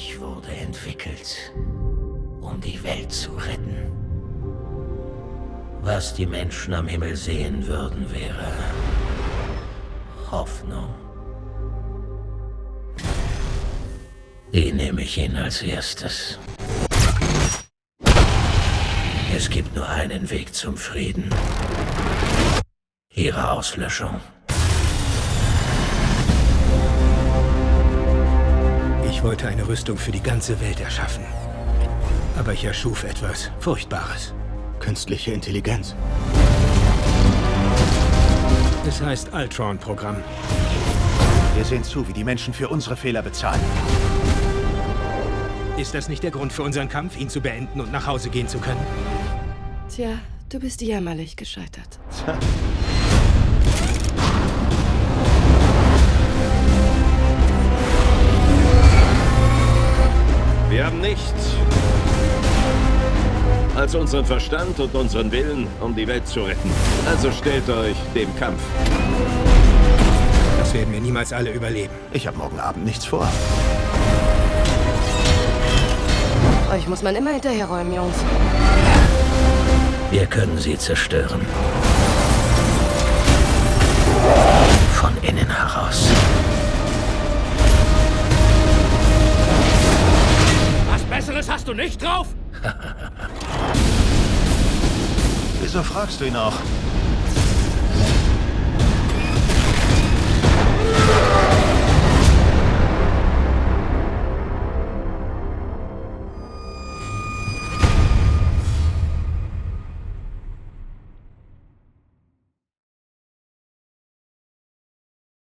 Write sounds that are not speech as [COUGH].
Ich wurde entwickelt, um die Welt zu retten. Was die Menschen am Himmel sehen würden, wäre Hoffnung. Die nehme ich Ihnen als erstes. Es gibt nur einen Weg zum Frieden. Ihre Auslöschung. Wollte eine Rüstung für die ganze Welt erschaffen. Aber ich erschuf etwas Furchtbares. Künstliche Intelligenz. Es heißt Ultron-Programm. Wir sehen zu, wie die Menschen für unsere Fehler bezahlen. Ist das nicht der Grund für unseren Kampf, ihn zu beenden und nach Hause gehen zu können? Tja, du bist jämmerlich gescheitert. Haben nichts als unseren Verstand und unseren Willen, um die Welt zu retten. Also stellt euch dem Kampf. Das werden wir niemals alle überleben. Ich habe morgen Abend nichts vor. Euch muss man immer hinterherräumen, Jungs. Wir können sie zerstören. Von innen heraus. Du nicht drauf? [LAUGHS] Wieso fragst du ihn auch?